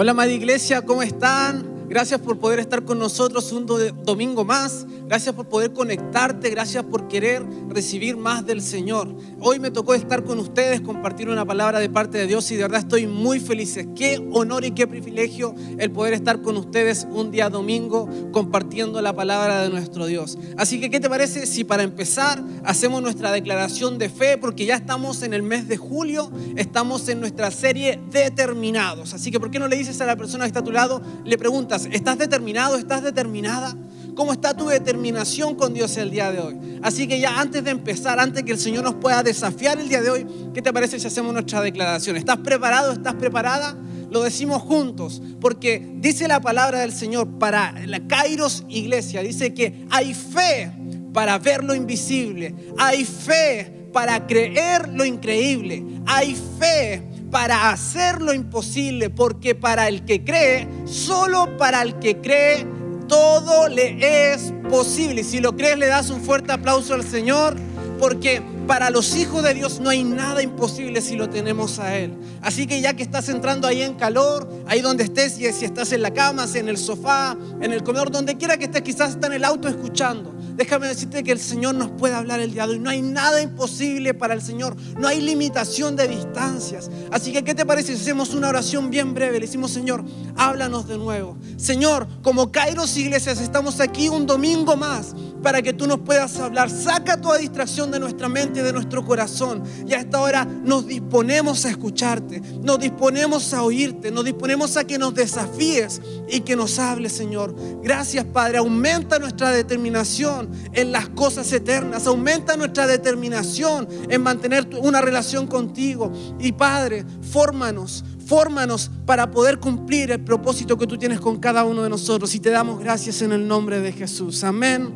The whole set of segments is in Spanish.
Hola, amada iglesia, ¿cómo están? Gracias por poder estar con nosotros un do- domingo más. Gracias por poder conectarte. Gracias por querer recibir más del Señor. Hoy me tocó estar con ustedes, compartir una palabra de parte de Dios y de verdad estoy muy feliz. Qué honor y qué privilegio el poder estar con ustedes un día domingo compartiendo la palabra de nuestro Dios. Así que, ¿qué te parece si para empezar hacemos nuestra declaración de fe? Porque ya estamos en el mes de julio, estamos en nuestra serie Determinados. Así que, ¿por qué no le dices a la persona que está a tu lado, le preguntas, ¿estás determinado? ¿Estás determinada? ¿Cómo está tu determinación con Dios el día de hoy? Así que ya antes de empezar, antes que el Señor nos pueda desafiar el día de hoy, ¿qué te parece si hacemos nuestra declaración? ¿Estás preparado? ¿Estás preparada? Lo decimos juntos, porque dice la palabra del Señor para la Kairos Iglesia, dice que hay fe para ver lo invisible, hay fe para creer lo increíble, hay fe para hacer lo imposible, porque para el que cree, solo para el que cree, todo le es posible. Si lo crees, le das un fuerte aplauso al Señor, porque para los hijos de Dios no hay nada imposible si lo tenemos a Él. Así que ya que estás entrando ahí en calor, ahí donde estés, si estás en la cama, si en el sofá, en el comedor, donde quiera que estés, quizás está en el auto escuchando. Déjame decirte que el Señor nos puede hablar el día de hoy. No hay nada imposible para el Señor. No hay limitación de distancias. Así que, ¿qué te parece si hacemos una oración bien breve? Le decimos, Señor, háblanos de nuevo. Señor, como Kairos Iglesias, estamos aquí un domingo más para que tú nos puedas hablar. Saca toda distracción de nuestra mente y de nuestro corazón. Y a esta hora nos disponemos a escucharte. Nos disponemos a oírte. Nos disponemos a que nos desafíes y que nos hables, Señor. Gracias, Padre. Aumenta nuestra determinación en las cosas eternas. Aumenta nuestra determinación en mantener una relación contigo. Y Padre, fórmanos, fórmanos para poder cumplir el propósito que tú tienes con cada uno de nosotros. Y te damos gracias en el nombre de Jesús. Amén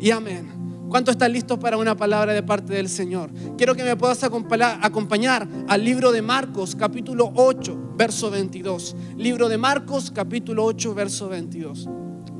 y amén. ¿Cuántos están listos para una palabra de parte del Señor? Quiero que me puedas acompañar, al libro de Marcos, capítulo 8, verso 22. Libro de Marcos, capítulo 8, verso 22.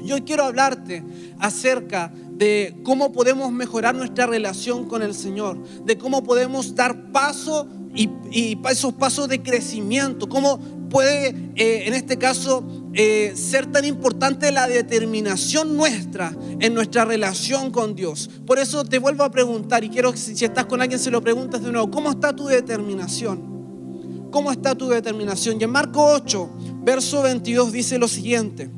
Yo quiero hablarte acerca de cómo podemos mejorar nuestra relación con el Señor, de cómo podemos dar paso y, esos pasos de crecimiento, cómo puede, eh, en este caso, eh, ser tan importante la determinación nuestra en nuestra relación con Dios. Por eso te vuelvo a preguntar y quiero que si, si estás con alguien se lo preguntas de nuevo, ¿cómo está tu determinación? ¿Cómo está tu determinación? Y en Marco 8, verso 22 dice lo siguiente.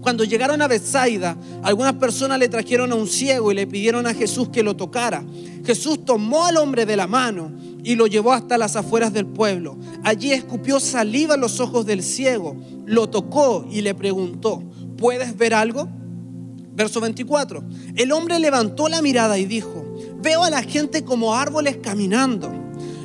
Cuando llegaron a Bethsaida, algunas personas le trajeron a un ciego y le pidieron a Jesús que lo tocara. Jesús tomó al hombre de la mano y lo llevó hasta las afueras del pueblo. Allí escupió saliva en los ojos del ciego, lo tocó y le preguntó, ¿puedes ver algo? Verso 24. El hombre levantó la mirada y dijo, veo a la gente como árboles caminando.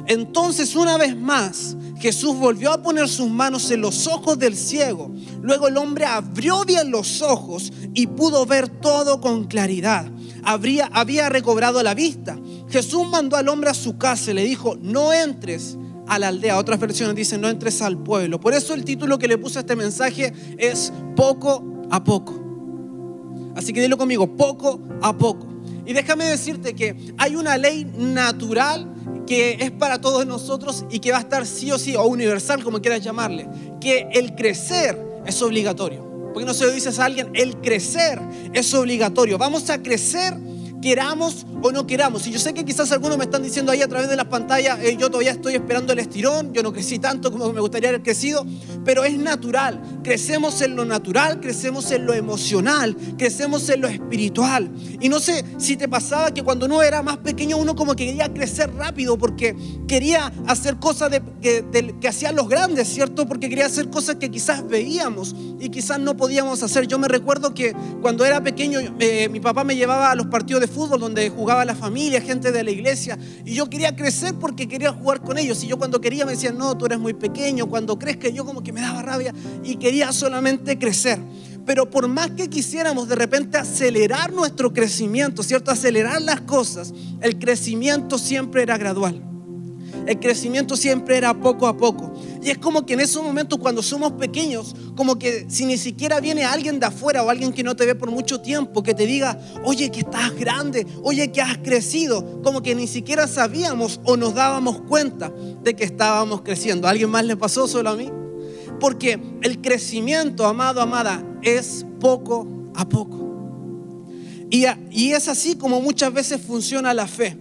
Entonces una vez más Jesús volvió a poner sus manos en los ojos del ciego. Luego el hombre abrió bien los ojos y pudo ver todo con claridad. Habría, había recobrado la vista. Jesús mandó al hombre a su casa y le dijo, no entres a la aldea. Otras versiones dicen, no entres al pueblo. Por eso el título que le puse a este mensaje es poco a poco. Así que dilo conmigo, poco a poco. Y déjame decirte que hay una ley natural que es para todos nosotros y que va a estar sí o sí, o universal como quieras llamarle, que el crecer es obligatorio. Porque no se lo dices a alguien, el crecer es obligatorio. Vamos a crecer queramos o no queramos. Y yo sé que quizás algunos me están diciendo ahí a través de las pantallas, yo todavía estoy esperando el estirón, yo no crecí tanto como me gustaría haber crecido, pero es natural. Crecemos en lo natural, crecemos en lo emocional, crecemos en lo espiritual. Y no sé si te pasaba que cuando uno era más pequeño uno como que quería crecer rápido porque quería hacer cosas que hacían los grandes, ¿cierto? Porque quería hacer cosas que quizás veíamos y quizás no podíamos hacer. Yo me recuerdo que cuando era pequeño eh, mi papá me llevaba a los partidos de fútbol donde jugaba la familia, gente de la iglesia, y yo quería crecer porque quería jugar con ellos. Y yo cuando quería me decían, no, tú eres muy pequeño, cuando crezca yo como que me daba rabia y quería solamente crecer. Pero por más que quisiéramos de repente acelerar nuestro crecimiento, ¿cierto? Acelerar las cosas, el crecimiento siempre era gradual. El crecimiento siempre era poco a poco. Y es como que en esos momentos cuando somos pequeños, como que si ni siquiera viene alguien de afuera o alguien que no te ve por mucho tiempo, que te diga, oye, que estás grande, oye, que has crecido, como que ni siquiera sabíamos o nos dábamos cuenta de que estábamos creciendo. ¿A alguien más le pasó solo a mí? Porque el crecimiento, amado, amada, es poco a poco. Y, y es así como muchas veces funciona la fe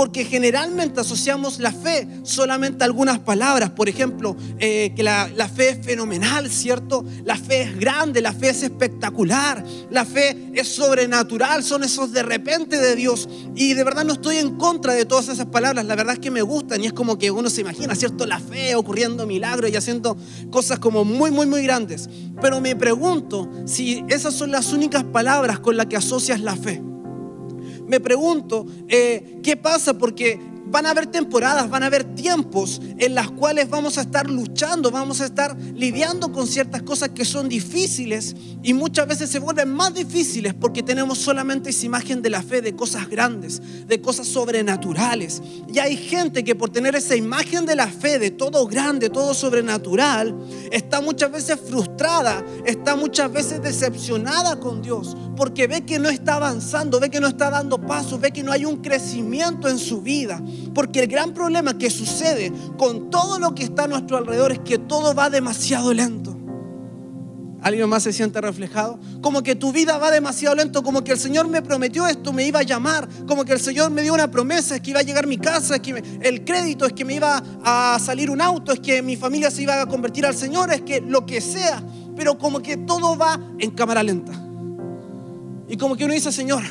porque generalmente asociamos la fe solamente a algunas palabras. Por ejemplo, eh, que la, la, fe es fenomenal, ¿cierto? La fe es grande, la fe es espectacular, la fe es sobrenatural, son esos de repente de Dios. Y de verdad no estoy en contra de todas esas palabras, la verdad es que me gustan y es como que uno se imagina, ¿cierto? La fe ocurriendo milagros y haciendo cosas como muy, muy, muy grandes. Pero me pregunto si esas son las únicas palabras con las que asocias la fe me pregunto, eh, ¿qué pasa? Porque van a haber temporadas, van a haber tiempos en las cuales vamos a estar luchando, vamos a estar lidiando con ciertas cosas que son difíciles y muchas veces se vuelven más difíciles porque tenemos solamente esa imagen de la fe, de cosas grandes, de cosas sobrenaturales. Y hay gente que por tener esa imagen de la fe, de todo grande, todo sobrenatural, está muchas veces frustrada, está muchas veces decepcionada con Dios porque ve que no está avanzando, ve que no está dando pasos, ve que no hay un crecimiento en su vida. Porque el gran problema que sucede con todo lo que está a nuestro alrededor es que todo va demasiado lento. ¿Alguien más se siente reflejado? Como que tu vida va demasiado lento, como que el Señor me prometió esto, me iba a llamar, como que el Señor me dio una promesa, es que iba a llegar mi casa, es que el crédito, es que me iba a salir un auto, es que mi familia se iba a convertir al Señor, es que lo que sea, pero como que todo va en cámara lenta. Y como que uno dice, Señor,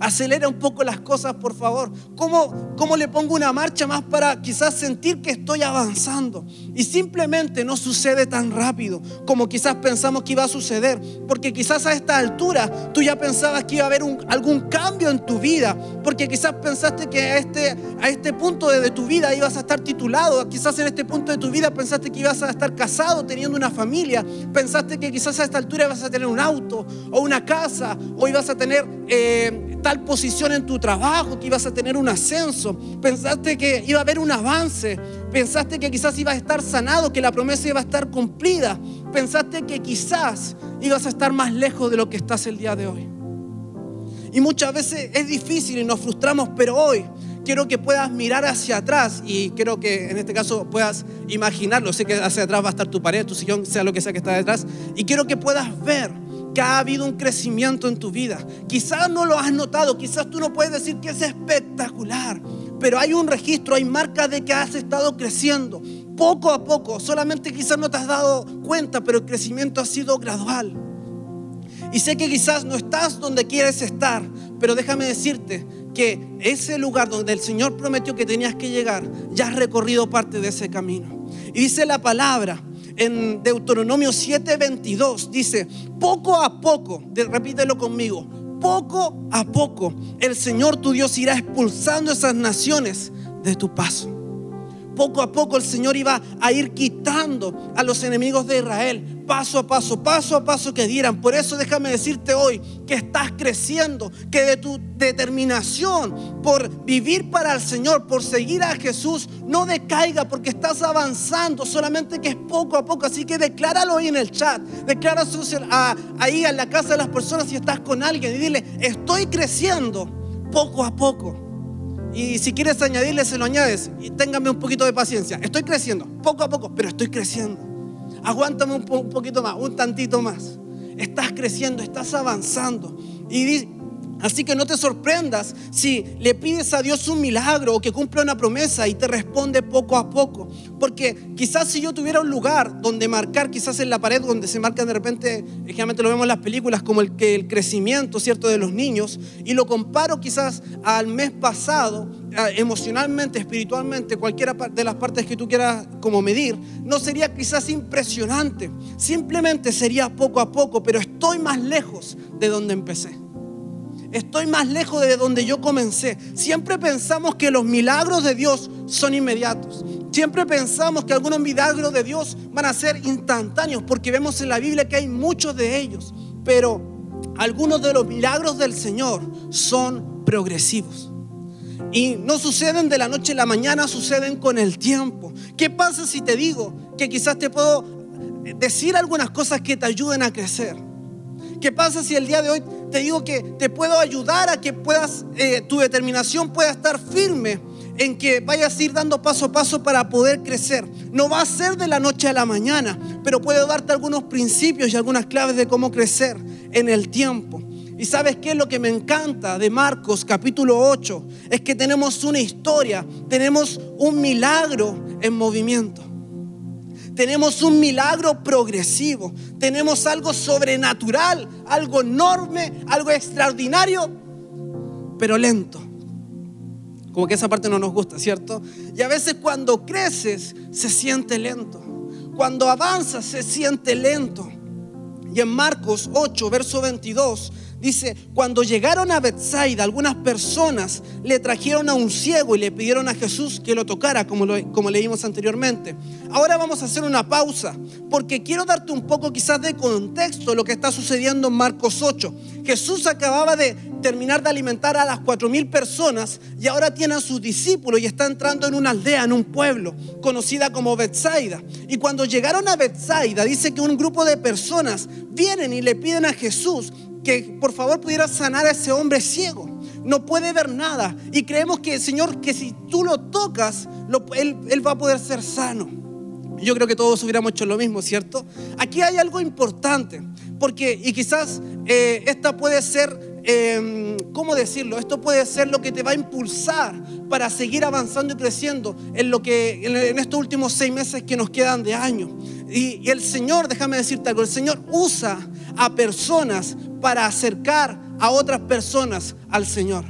acelera un poco las cosas, por favor. ¿Cómo, ¿Cómo le pongo una marcha más para quizás sentir que estoy avanzando? Y simplemente no sucede tan rápido como quizás pensamos que iba a suceder. Porque quizás a esta altura tú ya pensabas que iba a haber algún cambio en tu vida. Porque quizás pensaste que a este, a este punto de, tu vida ibas a estar titulado. Quizás en este punto de tu vida pensaste que ibas a estar casado, teniendo una familia. Pensaste que quizás a esta altura ibas a tener un auto o una casa o ibas a tener... Eh, tal posición en tu trabajo, que ibas a tener un ascenso, pensaste que iba a haber un avance, pensaste que quizás ibas a estar sanado, que la promesa iba a estar cumplida, pensaste que quizás ibas a estar más lejos de lo que estás el día de hoy. Y muchas veces es difícil y nos frustramos, pero hoy quiero que puedas mirar hacia atrás y quiero que en este caso puedas imaginarlo. Sé que hacia atrás va a estar tu pared, tu sillón, sea lo que sea que está detrás. Y quiero que puedas ver ha habido un crecimiento en tu vida. Quizás no lo has notado, quizás tú no puedes decir que es espectacular, pero hay un registro, hay marcas de que has estado creciendo poco a poco. Solamente quizás no te has dado cuenta, pero el crecimiento ha sido gradual. Y sé que quizás no estás donde quieres estar, pero déjame decirte que ese lugar donde el Señor prometió que tenías que llegar, ya has recorrido parte de ese camino. Y dice la palabra en Deuteronomio 7:22 dice, poco a poco, repítelo conmigo, poco a poco el Señor tu Dios irá expulsando esas naciones de tu paso poco a poco el Señor iba a ir quitando a los enemigos de Israel, paso a paso, paso a paso que dieran. Por eso déjame decirte hoy que estás creciendo, que de tu determinación por vivir para el Señor, por seguir a Jesús, no decaiga porque estás avanzando, solamente que es poco a poco. Así que decláralo ahí en el chat, decláralo ahí en la casa de las personas si estás con alguien y dile, estoy creciendo poco a poco. Y si quieres añadirle, se lo añades. Y téngame un poquito de paciencia. Estoy creciendo, poco a poco, pero estoy creciendo. Aguántame un, poquito más, un tantito más. Estás creciendo, estás avanzando. Y Así que no te sorprendas si le pides a Dios un milagro o que cumpla una promesa y te responde poco a poco. Porque quizás si yo tuviera un lugar donde marcar, quizás en la pared donde se marca de repente, generalmente lo vemos en las películas como el, que el crecimiento, ¿cierto?, de los niños, y lo comparo quizás al mes pasado, emocionalmente, espiritualmente, cualquiera de las partes que tú quieras como medir, no sería quizás impresionante. Simplemente sería poco a poco, pero estoy más lejos de donde empecé. Estoy más lejos de donde yo comencé. Siempre pensamos que los milagros de Dios son inmediatos. Siempre pensamos que algunos milagros de Dios van a ser instantáneos porque vemos en la Biblia que hay muchos de ellos. Pero algunos de los milagros del Señor son progresivos. Y no suceden de la noche a la mañana, suceden con el tiempo. ¿Qué pasa si te digo que quizás te puedo decir algunas cosas que te ayuden a crecer? ¿Qué pasa si el día de hoy te digo que te puedo ayudar a que puedas, eh, tu determinación pueda estar firme en que vayas a ir dando paso a paso para poder crecer. No va a ser de la noche a la mañana, pero puedo darte algunos principios y algunas claves de cómo crecer en el tiempo. Y sabes qué es lo que me encanta de Marcos capítulo 8? Es que tenemos una historia, tenemos un milagro en movimiento. Tenemos un milagro progresivo, tenemos algo sobrenatural, algo enorme, algo extraordinario, pero lento. Como que esa parte no nos gusta, ¿cierto? Y a veces cuando creces se siente lento. Cuando avanzas se siente lento. Y en Marcos 8, verso 22, Dice, cuando llegaron a Bethsaida, algunas personas le trajeron a un ciego y le pidieron a Jesús que lo tocara, como, como leímos anteriormente. Ahora vamos a hacer una pausa, porque quiero darte un poco quizás de contexto lo que está sucediendo en Marcos 8. Jesús acababa de terminar de alimentar a las cuatro mil personas y ahora tiene a sus discípulos y está entrando en una aldea, en un pueblo conocida como Bethsaida. Y cuando llegaron a Bethsaida, dice que un grupo de personas vienen y le piden a Jesús que por favor pudiera sanar a ese hombre ciego. No puede ver nada. Y creemos que, Señor, que si tú lo tocas, él, va a poder ser sano. Yo creo que todos hubiéramos hecho lo mismo, ¿cierto? Aquí hay algo importante, porque, y quizás eh, esta puede ser, em, ¿cómo decirlo? Esto puede ser lo que te va a impulsar para seguir avanzando y creciendo en, lo que, en, estos últimos seis meses que nos quedan de año. Y, y el Señor, déjame decirte algo, el Señor usa a personas para acercar a otras personas al Señor.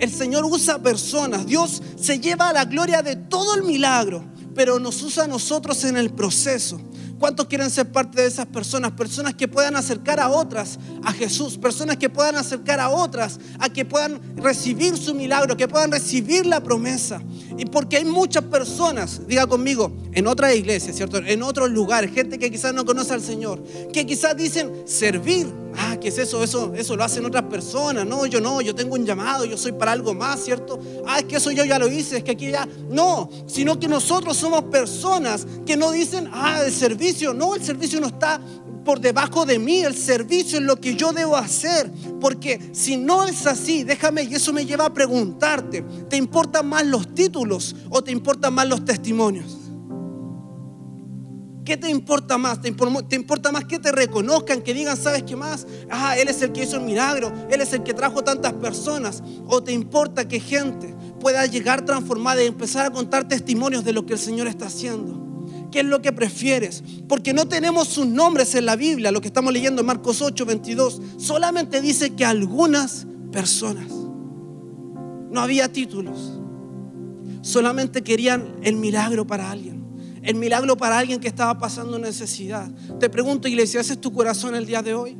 El Señor usa personas. Dios se lleva a la gloria de todo el milagro, pero nos usa a nosotros en el proceso. ¿Cuántos quieren ser parte de esas personas? Personas que puedan acercar a otras a Jesús, personas que puedan acercar a otras a que puedan recibir su milagro, que puedan recibir la promesa. Y porque hay muchas personas, diga conmigo, en otras iglesias, ¿cierto? En otros lugares, gente que quizás no conoce al Señor, que quizás dicen servir. Ah, ¿qué es eso? Eso, eso lo hacen otras personas. No, yo no, yo tengo un llamado, yo soy para algo más, ¿cierto? Ah, es que eso yo ya lo hice, es que aquí ya. No, sino que nosotros somos personas que no dicen, ah, el servicio. No, el servicio no está por debajo de mí, el servicio es lo que yo debo hacer. Porque si no es así, déjame, y eso me lleva a preguntarte, ¿te importan más los títulos o te importan más los testimonios? ¿Qué te importa más? ¿Te, importa más que te reconozcan, que digan, ¿sabes qué más? Ah, Él es el que hizo el milagro, Él es el que trajo tantas personas. ¿O te importa que gente pueda llegar transformada y empezar a contar testimonios de lo que el Señor está haciendo? ¿Qué es lo que prefieres? Porque no tenemos sus nombres en la Biblia, lo que estamos leyendo en Marcos 8, 22. Solamente dice que algunas personas, no había títulos, solamente querían el milagro para alguien. El milagro para alguien que estaba pasando necesidad. Te pregunto, iglesia, ¿ese es tu corazón el día de hoy?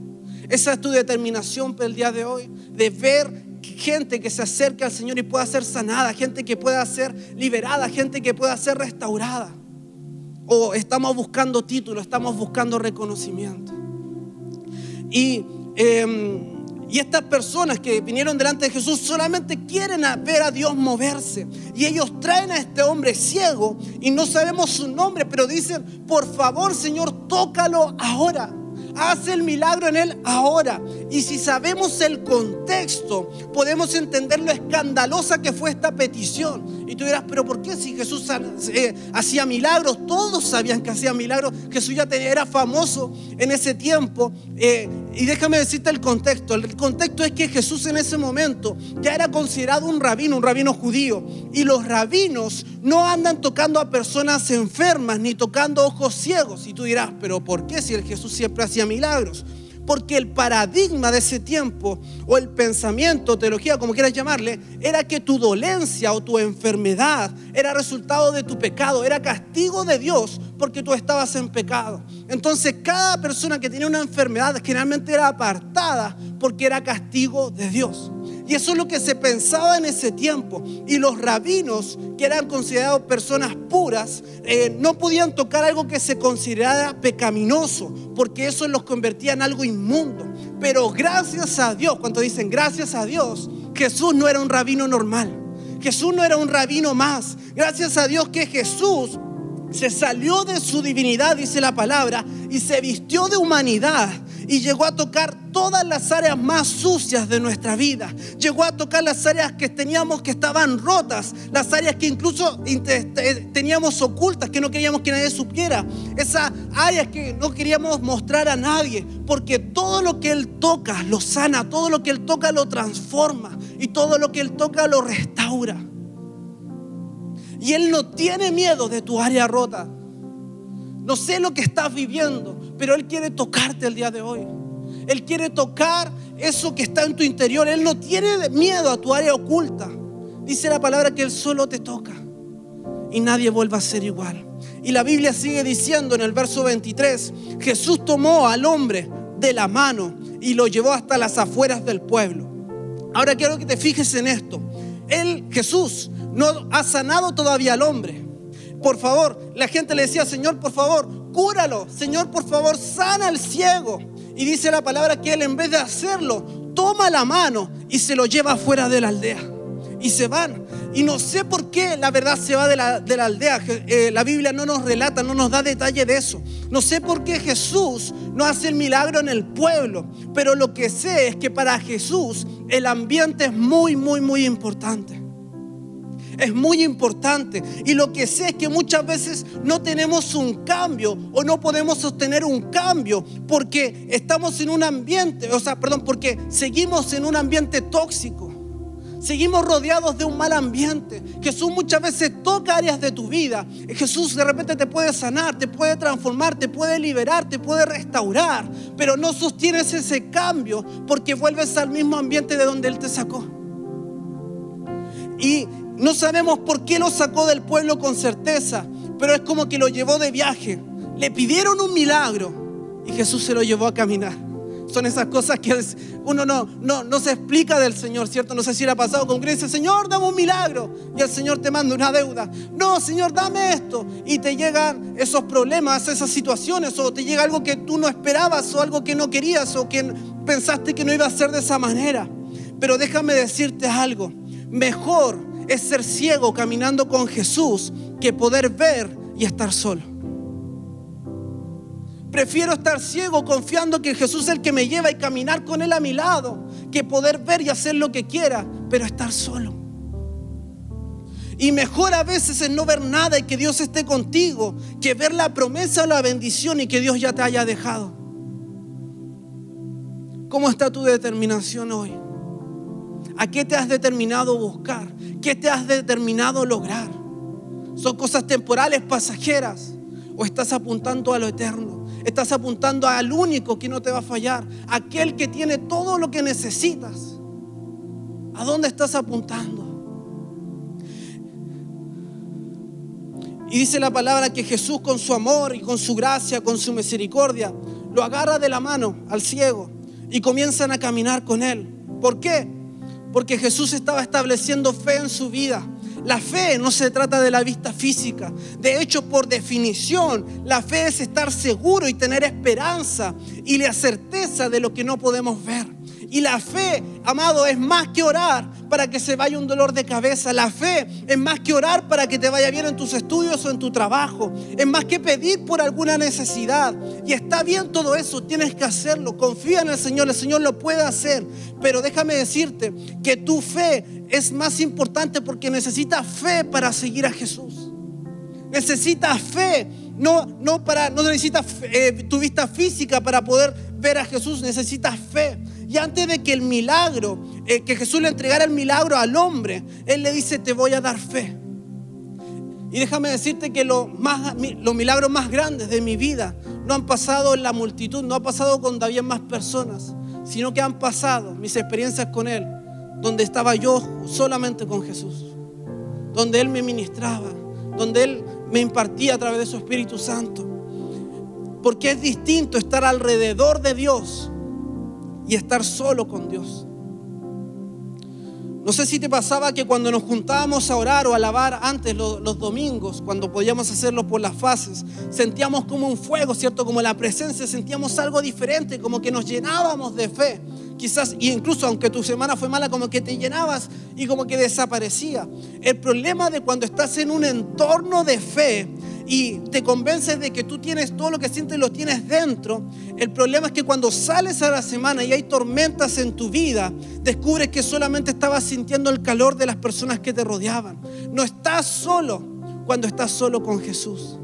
¿Esa es tu determinación para el día de hoy? De ver gente que se acerque al Señor y pueda ser sanada, gente que pueda ser liberada, gente que pueda ser restaurada o estamos buscando título, estamos buscando reconocimiento. Y, em, y estas personas que vinieron delante de Jesús solamente quieren ver a Dios moverse. Y ellos traen a este hombre ciego y no sabemos su nombre, pero dicen, por favor Señor, tócalo ahora. Haz el milagro en él ahora. Y si sabemos el contexto, podemos entender lo escandalosa que fue esta petición. Y tú dirás, pero ¿por qué si Jesús eh, hacía milagros? Todos sabían que hacía milagros. Jesús ya era famoso en ese tiempo. Eh, y déjame decirte el contexto. El contexto es que Jesús en ese momento ya era considerado un rabino, un rabino judío. Y los rabinos no andan tocando a personas enfermas ni tocando ojos ciegos. Y tú dirás, pero ¿por qué si el Jesús siempre hacía milagros? Porque el paradigma de ese tiempo, o el pensamiento, teología, como quieras llamarle, era que tu dolencia o tu enfermedad era resultado de tu pecado, era castigo de Dios porque tú estabas en pecado. Entonces cada persona que tenía una enfermedad generalmente era apartada porque era castigo de Dios. Y eso es lo que se pensaba en ese tiempo. Y los rabinos, que eran considerados personas puras, eh, no podían tocar algo que se considerara pecaminoso, porque eso los convertía en algo inmundo. Pero gracias a Dios, cuando dicen gracias a Dios, Jesús no era un rabino normal. Jesús no era un rabino más. Gracias a Dios que Jesús se salió de su divinidad, dice la palabra, y se vistió de humanidad y llegó a tocar todas las áreas más sucias de nuestra vida. Llegó a tocar las áreas que teníamos que estaban rotas, las áreas que incluso teníamos ocultas, que no queríamos que nadie supiera, esas áreas que no queríamos mostrar a nadie, porque todo lo que Él toca lo sana, todo lo que Él toca lo transforma y todo lo que Él toca lo restaura. Y Él no tiene miedo de tu área rota. No sé lo que estás viviendo, pero Él quiere tocarte el día de hoy. Él quiere tocar eso que está en tu interior. Él no tiene miedo a tu área oculta. Dice la palabra que Él solo te toca y nadie vuelva a ser igual. Y la Biblia sigue diciendo en el verso 23, Jesús tomó al hombre de la mano y lo llevó hasta las afueras del pueblo. Ahora quiero que te fijes en esto. Él, Jesús, no ha sanado todavía al hombre. Por favor, la gente le decía, Señor, por favor, cúralo. Señor, por favor, sana al ciego. Y dice la palabra que él en vez de hacerlo, toma la mano y se lo lleva fuera de la aldea. Y se van. Y no sé por qué la verdad se va de la, de la aldea. Eh, la Biblia no nos relata, no nos da detalle de eso. No sé por qué Jesús no hace el milagro en el pueblo. Pero lo que sé es que para Jesús el ambiente es muy, muy, muy importante es muy importante. Y lo que sé es que muchas veces no tenemos un cambio o no podemos sostener un cambio porque estamos en un ambiente, o sea, perdón, porque seguimos en un ambiente tóxico. Seguimos rodeados de un mal ambiente. Jesús muchas veces toca áreas de tu vida. Jesús de repente te puede sanar, te puede transformar, te puede liberar, te puede restaurar. Pero no sostienes ese cambio porque vuelves al mismo ambiente de donde Él te sacó. Y no sabemos por qué lo sacó del pueblo con certeza, pero es como que lo llevó de viaje. Le pidieron un milagro y Jesús se lo llevó a caminar. Son esas cosas que uno no, no, no se explica del Señor, ¿cierto? No sé si le ha pasado con dice, Señor, dame un milagro. Y el Señor te manda una deuda. No, Señor, dame esto. Y te llegan esos problemas, esas situaciones, o te llega algo que tú no esperabas, o algo que no querías, o que pensaste que no iba a ser de esa manera. Pero déjame decirte algo. Mejor es ser ciego caminando con Jesús que poder ver y estar solo. Prefiero estar ciego confiando que Jesús es el que me lleva y caminar con Él a mi lado, que poder ver y hacer lo que quiera, pero estar solo. Y mejor a veces es no ver nada y que Dios esté contigo, que ver la promesa o la bendición y que Dios ya te haya dejado. ¿Cómo está tu determinación hoy? ¿A qué te has determinado buscar? ¿Qué te has determinado lograr? ¿Son cosas temporales, pasajeras? ¿O estás apuntando a lo eterno? Estás apuntando al único que no te va a fallar, aquel que tiene todo lo que necesitas. ¿A dónde estás apuntando? Y dice la palabra que Jesús con su amor y con su gracia, con su misericordia, lo agarra de la mano al ciego y comienzan a caminar con él. ¿Por qué? Porque Jesús estaba estableciendo fe en su vida. La fe no se trata de la vista física. De hecho, por definición, la fe es estar seguro y tener esperanza y la certeza de lo que no podemos ver. Y la fe, amado, es más que orar para que se vaya un dolor de cabeza. La fe es más que orar para que te vaya bien en tus estudios o en tu trabajo. Es más que pedir por alguna necesidad. Y está bien todo eso, tienes que hacerlo. Confía en el Señor, el Señor lo puede hacer. Pero déjame decirte que tu fe es más importante porque necesitas fe para seguir a Jesús. Necesitas fe no, no, para, no necesitas eh, tu vista física para poder ver a Jesús, necesitas fe. Y antes de que el milagro, eh, que Jesús le entregara el milagro al hombre, Él le dice, te voy a dar fe. Y déjame decirte que los milagros más grandes de mi vida no han pasado en la multitud, no ha pasado con David más personas, sino que han pasado mis experiencias con Él, donde estaba yo solamente con Jesús, donde Él me ministraba, donde Él me impartía a través de su Espíritu Santo. Porque es distinto estar alrededor de Dios y estar solo con Dios. No sé si te pasaba que cuando nos juntábamos a orar o a alabar antes los, domingos, cuando podíamos hacerlo por las fases, sentíamos como un fuego, ¿cierto? Como la presencia, sentíamos algo diferente, como que nos llenábamos de fe. Quizás, y incluso aunque tu semana fue mala, como que te llenabas y como que desaparecía. El problema de cuando estás en un entorno de fe y te convences de que tú tienes todo lo que sientes lo tienes dentro, el problema es que cuando sales a la semana y hay tormentas en tu vida, descubres que solamente estabas sintiendo el calor de las personas que te rodeaban. No estás solo cuando estás solo con Jesús.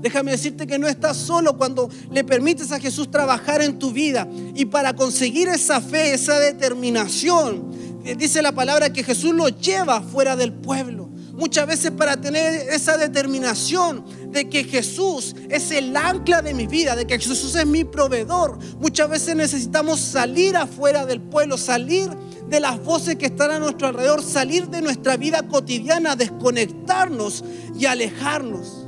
Déjame decirte que no estás solo cuando le permites a Jesús trabajar en tu vida. Y para conseguir esa fe, esa determinación, eh, dice la palabra que Jesús lo lleva fuera del pueblo. Muchas veces para tener esa determinación de que Jesús es el ancla de mi vida, de que Jesús es mi proveedor, muchas veces necesitamos salir afuera del pueblo, salir de las voces que están a nuestro alrededor, salir de nuestra vida cotidiana, desconectarnos y alejarnos.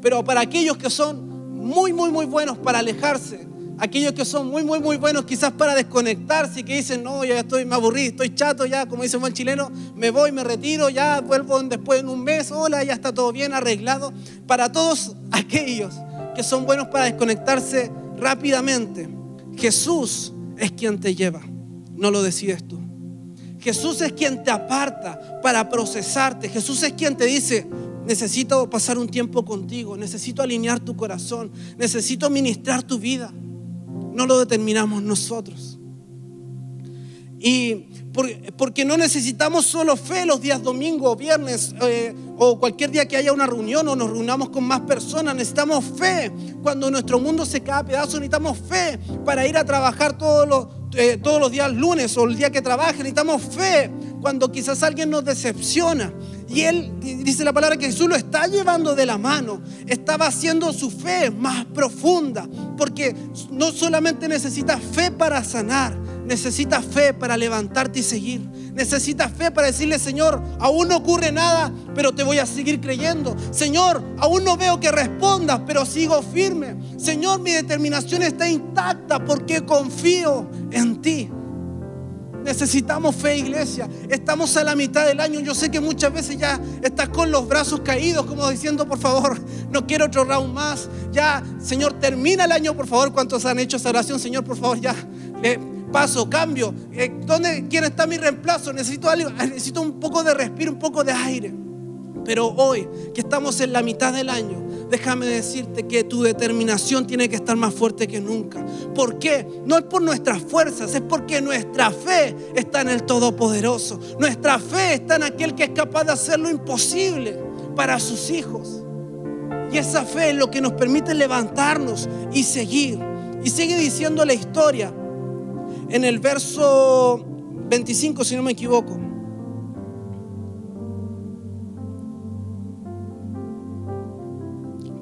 Pero para aquellos que son muy, muy, muy buenos para alejarse, aquellos que son muy, muy, muy buenos quizás para desconectarse y que dicen, no, ya estoy, me aburrí, estoy chato ya, como dice un buen chileno, me voy, me retiro, ya vuelvo después en un mes, hola, ya está todo bien arreglado. Para todos aquellos que son buenos para desconectarse rápidamente, Jesús es quien te lleva, no lo decides tú. Jesús es quien te aparta para procesarte. Jesús es quien te dice, necesito pasar un tiempo contigo, necesito alinear tu corazón, necesito ministrar tu vida no lo determinamos nosotros. Y porque no necesitamos solo fe los días domingo, viernes eh, o cualquier día que haya una reunión o nos reunamos con más personas. Necesitamos fe cuando nuestro mundo se cae a pedazos. Necesitamos fe para ir a trabajar todos los, eh, todos los días lunes o el día que trabaje. Necesitamos fe cuando quizás alguien nos decepciona. Y él dice la palabra que Jesús lo está llevando de la mano, estaba haciendo su fe más profunda, porque no solamente necesitas fe para sanar, necesitas fe para levantarte y seguir. Necesitas fe para decirle, Señor, aún no ocurre nada, pero te voy a seguir creyendo. Señor, aún no veo que respondas, pero sigo firme. Señor, mi determinación está intacta porque confío en ti. Necesitamos fe, iglesia. Estamos a la mitad del año. Yo sé que muchas veces ya estás con los brazos caídos, como diciendo, por favor, no quiero otro round más. Ya, Señor, termina el año, por favor. ¿Cuántos han hecho esa oración? Señor, por favor, ya. Paso, cambio. Eh, ¿Dónde, quién está mi reemplazo? Necesito algo, necesito un poco de respiro, un poco de aire. Pero hoy, que estamos en la mitad del año, déjame decirte que tu determinación tiene que estar más fuerte que nunca. ¿Por qué? No es por nuestras fuerzas, es porque nuestra fe está en el Todopoderoso. Nuestra fe está en aquel que es capaz de hacer lo imposible para sus hijos. Y esa fe es lo que nos permite levantarnos y seguir. Y sigue diciendo la historia en el verso 25, si no me equivoco.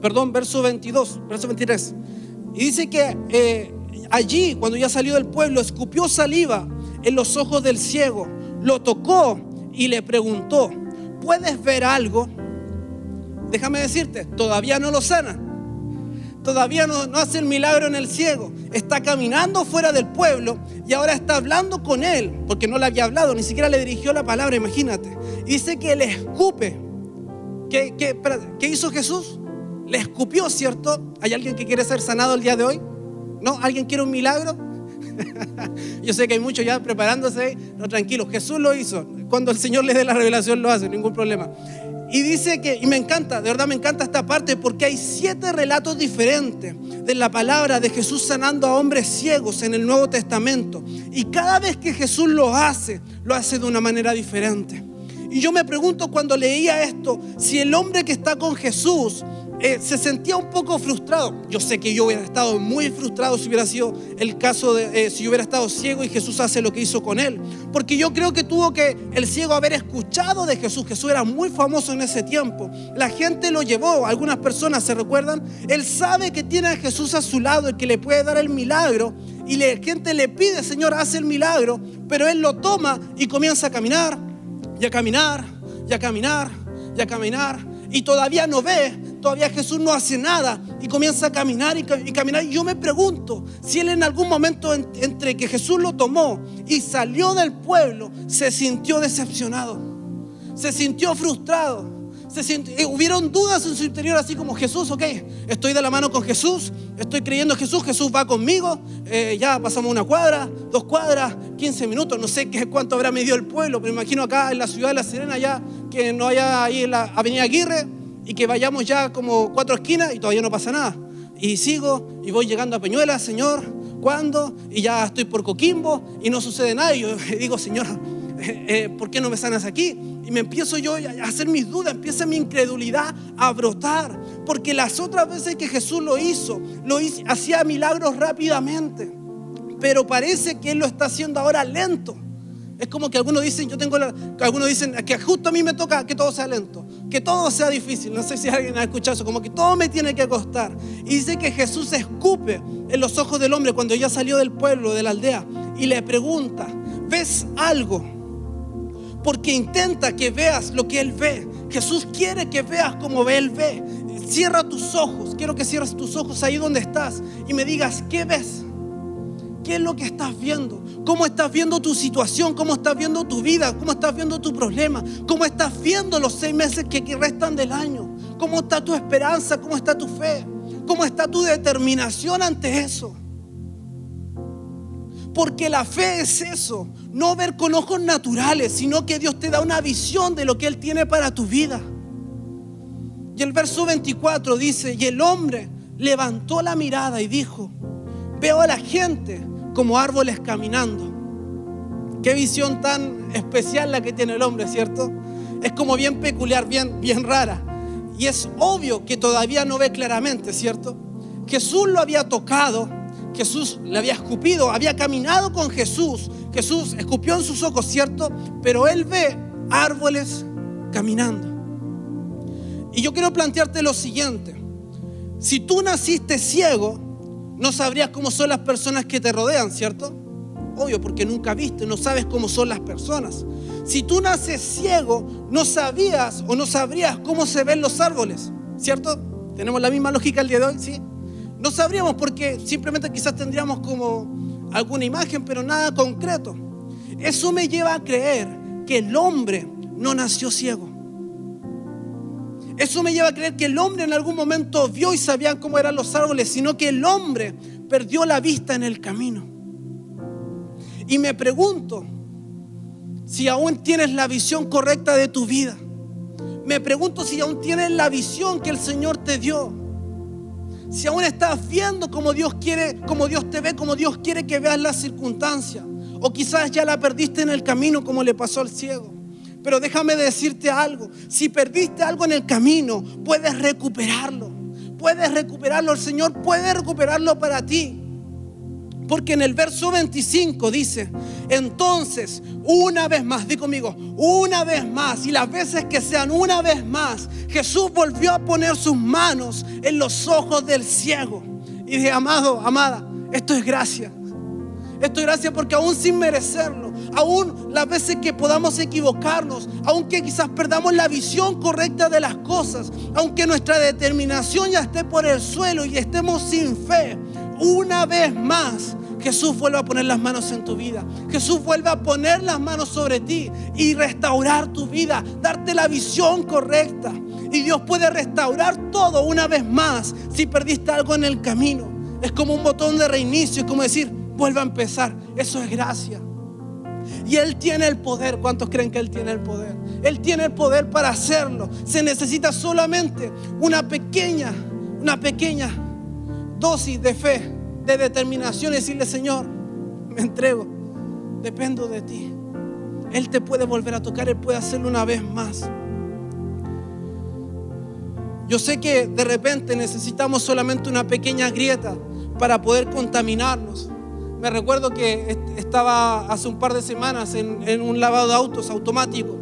Perdón, verso 22, verso 23. Y dice que eh, allí, cuando ya salió del pueblo, escupió saliva en los ojos del ciego, lo tocó y le preguntó, ¿puedes ver algo? Déjame decirte, todavía no lo sana. Todavía no, hace el milagro en el ciego. Está caminando fuera del pueblo y ahora está hablando con él, porque no le había hablado, ni siquiera le dirigió la palabra, imagínate. Dice que le escupe. ¿Qué, qué, ¿Qué hizo Jesús? Le escupió, ¿cierto? ¿Hay alguien que quiere ser sanado el día de hoy? ¿No? ¿Alguien quiere un milagro? Yo sé que hay muchos ya preparándose. No, tranquilo, Jesús lo hizo. Cuando el Señor le dé la revelación lo hace, ningún problema. Y dice que, y me encanta, de verdad me encanta esta parte, porque hay siete relatos diferentes de la palabra de Jesús sanando a hombres ciegos en el Nuevo Testamento. Y cada vez que Jesús lo hace, lo hace de una manera diferente. Y yo me pregunto cuando leía esto, si el hombre que está con Jesús eh, se sentía un poco frustrado. Yo sé que yo hubiera estado muy frustrado si hubiera sido el caso de eh, si yo hubiera estado ciego y Jesús hace lo que hizo con él. Porque yo creo que tuvo que el ciego haber escuchado de Jesús. Jesús era muy famoso en ese tiempo. La gente lo llevó, algunas personas se recuerdan. Él sabe que tiene a Jesús a su lado, el que le puede dar el milagro. Y la gente le pide, Señor, hace el milagro. Pero él lo toma y comienza a caminar, y a caminar, y a caminar, y a caminar. Y todavía no ve todavía Jesús no hace nada y comienza a caminar y, caminar. Y yo me pregunto si él en algún momento entre que Jesús lo tomó y salió del pueblo, se sintió decepcionado, se sintió frustrado. Se eh, hubieron dudas en su interior, así como Jesús, ok, estoy de la mano con Jesús, estoy creyendo en Jesús, Jesús va conmigo, eh, ya pasamos una cuadra, dos cuadras, 15 minutos, no sé qué, cuánto habrá medido el pueblo, pero imagino acá en la ciudad de La Serena, ya que no haya ahí en la Avenida Aguirre, y que vayamos ya como cuatro esquinas y todavía no pasa nada. Y sigo y voy llegando a Peñuela, Señor, ¿cuándo? Y ya estoy por Coquimbo y no sucede nada. Y yo digo, Señor, eh, ¿por qué no me sanas aquí? Y me empiezo yo a hacer mis dudas, empieza mi incredulidad a brotar. Porque las otras veces que Jesús lo hizo, lo hacía milagros rápidamente. Pero parece que Él lo está haciendo ahora lento. Es como que algunos dicen, yo tengo algunos dicen que justo a mí me toca que todo sea lento, que todo sea difícil. No sé si alguien ha escuchado eso, como que todo me tiene que costar. Y dice que Jesús escupe en los ojos del hombre cuando ya salió del pueblo, de la aldea, y le pregunta, ¿ves algo? porque intenta que veas lo que Él ve. Jesús quiere que veas como Él ve. Cierra tus ojos, quiero que cierres tus ojos ahí donde estás y me digas, ¿qué ves? ¿Qué es lo que estás viendo? ¿Cómo estás viendo tu situación? ¿Cómo estás viendo tu vida? ¿Cómo estás viendo tu problema? ¿Cómo estás viendo los seis meses que restan del año? ¿Cómo está tu esperanza? ¿Cómo está tu fe? ¿Cómo está tu determinación ante eso? Porque la fe es eso, no ver con ojos naturales, sino que Dios te da una visión de lo que Él tiene para tu vida. Y el verso 24 dice, y el hombre levantó la mirada y dijo, veo a la gente como árboles caminando. Qué visión tan especial la que tiene el hombre, ¿cierto? Es como bien peculiar, bien, bien rara. Y es obvio que todavía no ve claramente, ¿cierto? Jesús lo había tocado Jesús le había escupido, había caminado con Jesús. Jesús escupió en sus ojos, ¿cierto? Pero él ve árboles caminando. Y yo quiero plantearte lo siguiente. Si tú naciste ciego, no sabrías cómo son las personas que te rodean, ¿cierto? Obvio, porque nunca viste, no sabes cómo son las personas. Si tú naces ciego, no sabías o no sabrías cómo se ven los árboles, ¿cierto? ¿Tenemos la misma lógica el día de hoy? ¿Sí? No sabríamos porque simplemente quizás tendríamos como alguna imagen, pero nada concreto. Eso me lleva a creer que el hombre no nació ciego. Eso me lleva a creer que el hombre en algún momento vio y sabía cómo eran los árboles, sino que el hombre perdió la vista en el camino. Y me pregunto si aún tienes la visión correcta de tu vida. Me pregunto si aún tienes la visión que el Señor te dio si aún estás viendo como Dios quiere, como Dios te ve, como Dios quiere que veas las circunstancias, o quizás ya la perdiste en el camino como le pasó al ciego. Pero déjame decirte algo, si perdiste algo en el camino, puedes recuperarlo. Puedes recuperarlo, el Señor puede recuperarlo para ti. Porque en el verso 25 dice, entonces, una vez más, di conmigo, una vez más, y las veces que sean una vez más, Jesús volvió a poner sus manos en los ojos del ciego. Y dije, amado, amada, esto es gracia. Esto es gracia porque aún sin merecerlo, aún las veces que podamos equivocarnos, aunque quizás perdamos la visión correcta de las cosas, aunque nuestra determinación ya esté por el suelo y estemos sin fe, una vez más Jesús vuelve a poner las manos en tu vida. Jesús vuelve a poner las manos sobre ti y restaurar tu vida, darte la visión correcta. Y Dios puede restaurar todo una vez más si perdiste algo en el camino. Es como un botón de reinicio, es como decir, vuelve a empezar. Eso es gracia. Y Él tiene el poder. ¿Cuántos creen que Él tiene el poder? Él tiene el poder para hacerlo. Se necesita solamente una pequeña, una pequeña dosis de fe de determinación y decirle, Señor, me entrego, dependo de ti. Él te puede volver a tocar, Él puede hacerlo una vez más. Yo sé que de repente necesitamos solamente una pequeña grieta para poder contaminarnos. Me recuerdo que estaba hace un par de semanas en, un lavado de autos automático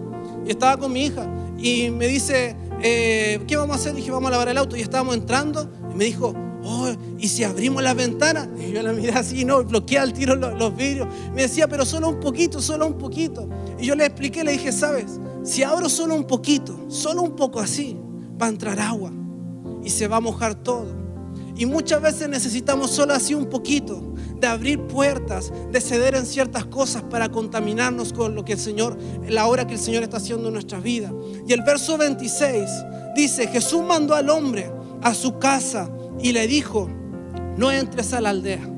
y estaba con mi hija y me dice, eh, ¿qué vamos a hacer? Dije, vamos a lavar el auto y estábamos entrando y me dijo, oh, ¿y si abrimos la ventana? Y yo la miré así, no, bloquea al tiro los, vidrios. Me decía, pero solo un poquito, solo un poquito. Y yo le expliqué, le dije, ¿sabes? Si abro solo un poquito, solo un poco así, va a entrar agua y se va a mojar todo. Y muchas veces necesitamos solo así un poquito de abrir puertas, de ceder en ciertas cosas para contaminarnos con lo que el Señor, la obra que el Señor está haciendo en nuestra vida. Y el verso 26 dice, Jesús mandó al hombre a su casa y le dijo, no entres a la aldea.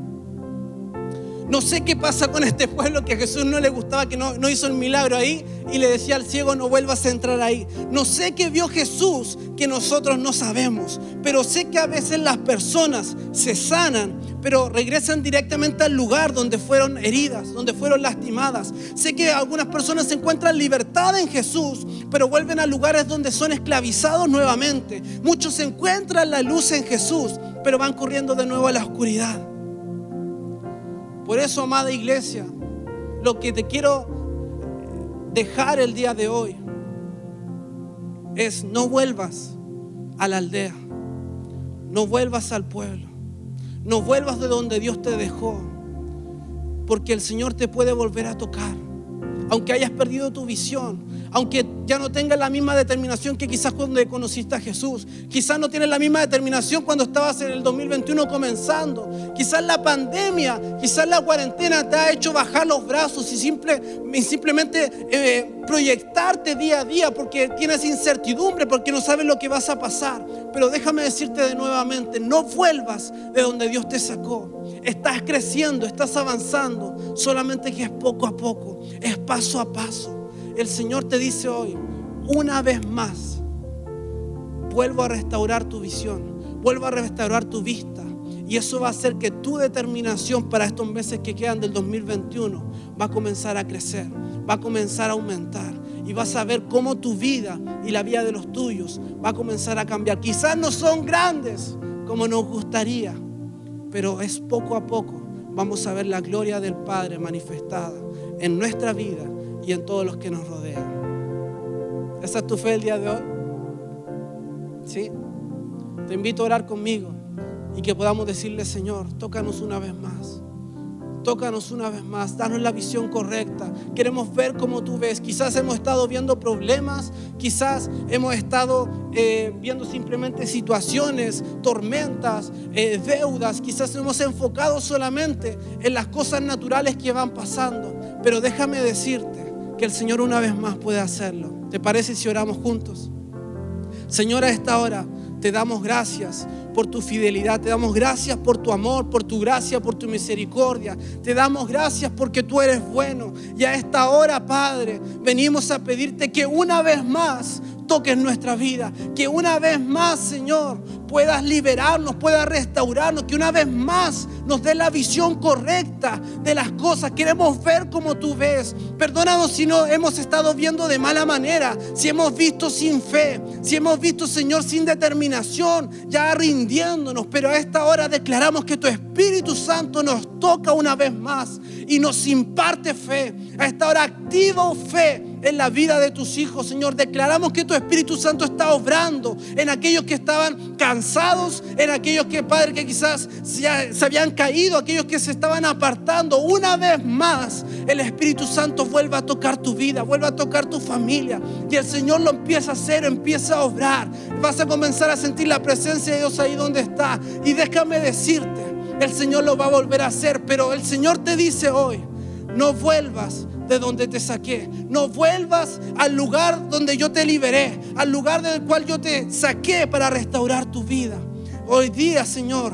No sé qué pasa con este pueblo que a Jesús no le gustaba, que no, no, hizo el milagro ahí y le decía al ciego no vuelvas a entrar ahí. No sé qué vio Jesús que nosotros no sabemos, pero sé que a veces las personas se sanan, pero regresan directamente al lugar donde fueron heridas, donde fueron lastimadas. Sé que algunas personas encuentran libertad en Jesús, pero vuelven a lugares donde son esclavizados nuevamente. Muchos encuentran la luz en Jesús, pero van corriendo de nuevo a la oscuridad. Por eso, amada iglesia, lo que te quiero dejar el día de hoy es no vuelvas a la aldea, no vuelvas al pueblo, no vuelvas de donde Dios te dejó, porque el Señor te puede volver a tocar aunque hayas perdido tu visión, aunque ya no tengas la misma determinación que quizás cuando conociste a Jesús, quizás no tienes la misma determinación cuando estabas en el 2021 comenzando, quizás la pandemia, quizás la cuarentena te ha hecho bajar los brazos y, simple, simplemente eh, proyectarte día a día porque tienes incertidumbre, porque no sabes lo que vas a pasar. Pero déjame decirte de nuevamente, no vuelvas de donde Dios te sacó. Estás creciendo, estás avanzando, solamente que es poco a poco, es paso a paso. El Señor te dice hoy, una vez más, vuelvo a restaurar tu visión, vuelvo a restaurar tu vista. Y eso va a hacer que tu determinación para estos meses que quedan del 2021 va a comenzar a crecer, va a comenzar a aumentar. Y vas a ver cómo tu vida y la vida de los tuyos va a comenzar a cambiar. Quizás no son grandes como nos gustaría, pero es poco a poco. Vamos a ver la gloria del Padre manifestada en nuestra vida y en todos los que nos rodean. ¿Esa es tu fe el día de hoy? ¿Sí? Te invito a orar conmigo y que podamos decirle, Señor, tócanos una vez más. Tócanos una vez más, danos la visión correcta. Queremos ver como tú ves. Quizás hemos estado viendo problemas, quizás hemos estado eh, viendo simplemente situaciones, tormentas, eh, deudas. Quizás hemos enfocado solamente en las cosas naturales que van pasando. Pero déjame decirte que el Señor una vez más puede hacerlo. ¿Te parece si oramos juntos? Señor, a esta hora te damos gracias por tu fidelidad, te damos gracias por tu amor, por tu gracia, por tu misericordia. Te damos gracias porque tú eres bueno. Y a esta hora, Padre, venimos a pedirte que una vez más toques nuestra vida. Que una vez más, Señor, puedas liberarnos, puedas restaurarnos. Que una vez más nos dé la visión correcta de las cosas. Queremos ver como tú ves. Perdónanos si no hemos estado viendo de mala manera. Si hemos visto sin fe. Si hemos visto, Señor, sin determinación. Ya rindiéndonos. Pero a esta hora declaramos que tu Espíritu Santo nos toca una vez más. Y nos imparte fe. A esta hora activo fe en la vida de tus hijos, Señor. Declaramos que tu Espíritu Santo está obrando en aquellos que estaban cansados, en aquellos que, Padre, que quizás se habían caído, aquellos que se estaban apartando. Una vez más, el Espíritu Santo vuelva a tocar tu vida, vuelva a tocar tu familia. Y el Señor lo empieza a hacer, empieza a obrar. Vas a comenzar a sentir la presencia de Dios ahí donde está. Y déjame decirte, el Señor lo va a volver a hacer, pero el Señor te dice hoy, no vuelvas de donde te saqué. No vuelvas al lugar donde yo te liberé, al lugar del cual yo te saqué para restaurar tu vida. Hoy día, Señor,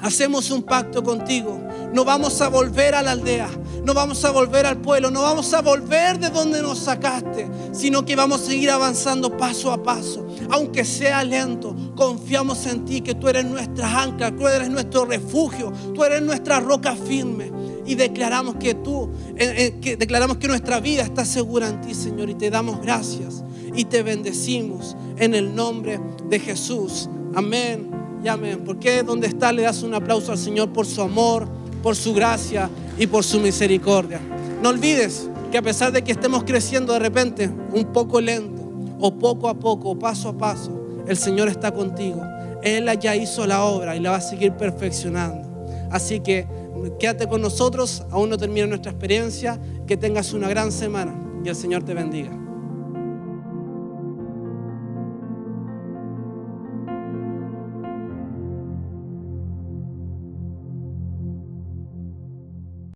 hacemos un pacto contigo. No vamos a volver a la aldea, no vamos a volver al pueblo, no vamos a volver de donde nos sacaste, sino que vamos a seguir avanzando paso a paso. Aunque sea lento, confiamos en ti, que tú eres nuestra ancla, tú eres nuestro refugio, tú eres nuestra roca firme y declaramos que tú, que declaramos que nuestra vida está segura en ti, Señor, y te damos gracias y te bendecimos en el nombre de Jesús. Amén y amén. Porque donde está le das un aplauso al Señor por su amor, por su gracia y por su misericordia. No olvides que a pesar de que estemos creciendo de repente un poco lento o poco a poco o paso a paso, el Señor está contigo. Él ya hizo la obra y la va a seguir perfeccionando. Así que quédate con nosotros, aún no termina nuestra experiencia, que tengas una gran semana y el Señor te bendiga.